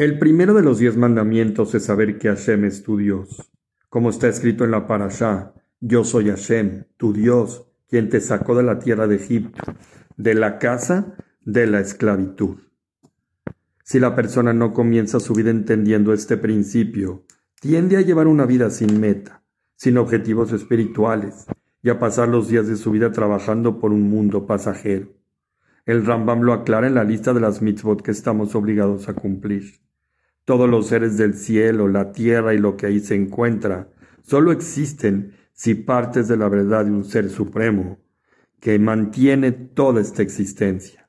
El primero de los diez mandamientos es saber que Hashem es tu Dios. Como está escrito en la Parashá, yo soy Hashem, tu Dios, quien te sacó de la tierra de Egipto, de la casa de la esclavitud. Si la persona no comienza su vida entendiendo este principio, tiende a llevar una vida sin meta, sin objetivos espirituales, y a pasar los días de su vida trabajando por un mundo pasajero. El Rambam lo aclara en la lista de las mitzvot que estamos obligados a cumplir. Todos los seres del cielo, la tierra y lo que ahí se encuentra solo existen si partes de la verdad de un ser supremo que mantiene toda esta existencia.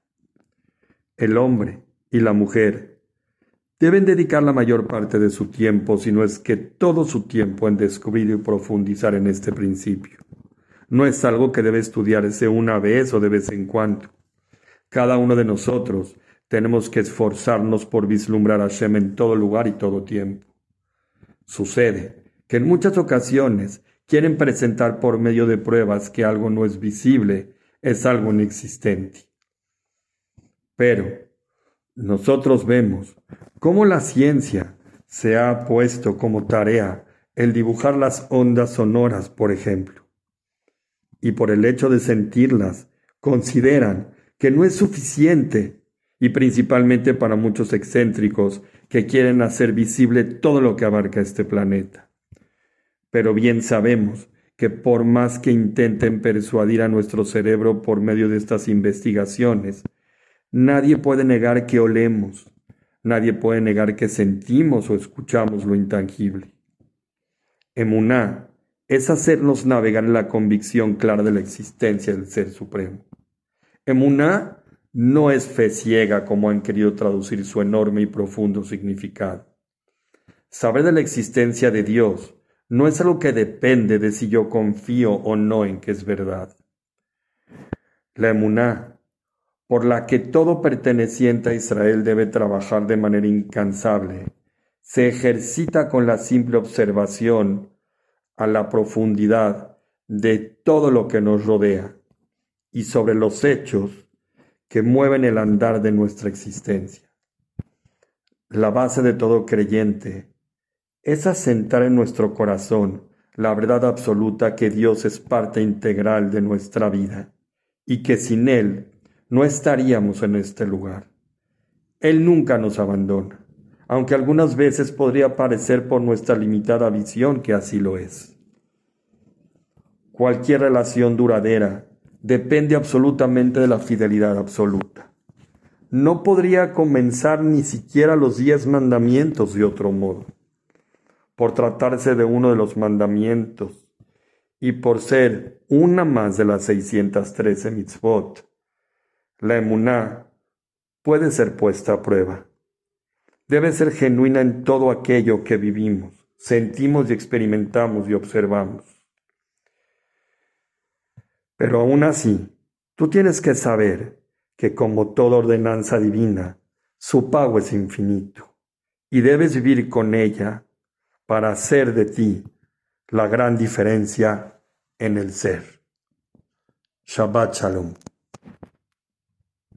El hombre y la mujer deben dedicar la mayor parte de su tiempo, si no es que todo su tiempo, en descubrir y profundizar en este principio. No es algo que debe estudiarse una vez o de vez en cuando. Cada uno de nosotros tenemos que esforzarnos por vislumbrar a Hashem en todo lugar y todo tiempo. Sucede que en muchas ocasiones quieren presentar por medio de pruebas que algo no es visible, es algo inexistente. Pero nosotros vemos cómo la ciencia se ha puesto como tarea el dibujar las ondas sonoras, por ejemplo. Y por el hecho de sentirlas, consideran que no es suficiente y principalmente para muchos excéntricos que quieren hacer visible todo lo que abarca este planeta. Pero bien sabemos que por más que intenten persuadir a nuestro cerebro por medio de estas investigaciones, nadie puede negar que olemos, nadie puede negar que sentimos o escuchamos lo intangible. Emuná es hacernos navegar en la convicción clara de la existencia del Ser Supremo. Emuná no es fe ciega como han querido traducir su enorme y profundo significado. Saber de la existencia de Dios no es algo que depende de si yo confío o no en que es verdad. La emuná, por la que todo perteneciente a Israel debe trabajar de manera incansable, se ejercita con la simple observación a la profundidad de todo lo que nos rodea y sobre los hechos que mueven el andar de nuestra existencia. La base de todo creyente es asentar en nuestro corazón la verdad absoluta que Dios es parte integral de nuestra vida y que sin Él no estaríamos en este lugar. Él nunca nos abandona, aunque algunas veces podría parecer por nuestra limitada visión que así lo es. Cualquier relación duradera depende absolutamente de la fidelidad absoluta. No podría comenzar ni siquiera los diez mandamientos de otro modo. Por tratarse de uno de los mandamientos y por ser una más de las 613 mitzvot, la emuná puede ser puesta a prueba. Debe ser genuina en todo aquello que vivimos, sentimos y experimentamos y observamos. Pero aún así, tú tienes que saber que como toda ordenanza divina, su pago es infinito y debes vivir con ella para hacer de ti la gran diferencia en el ser. Shabbat Shalom.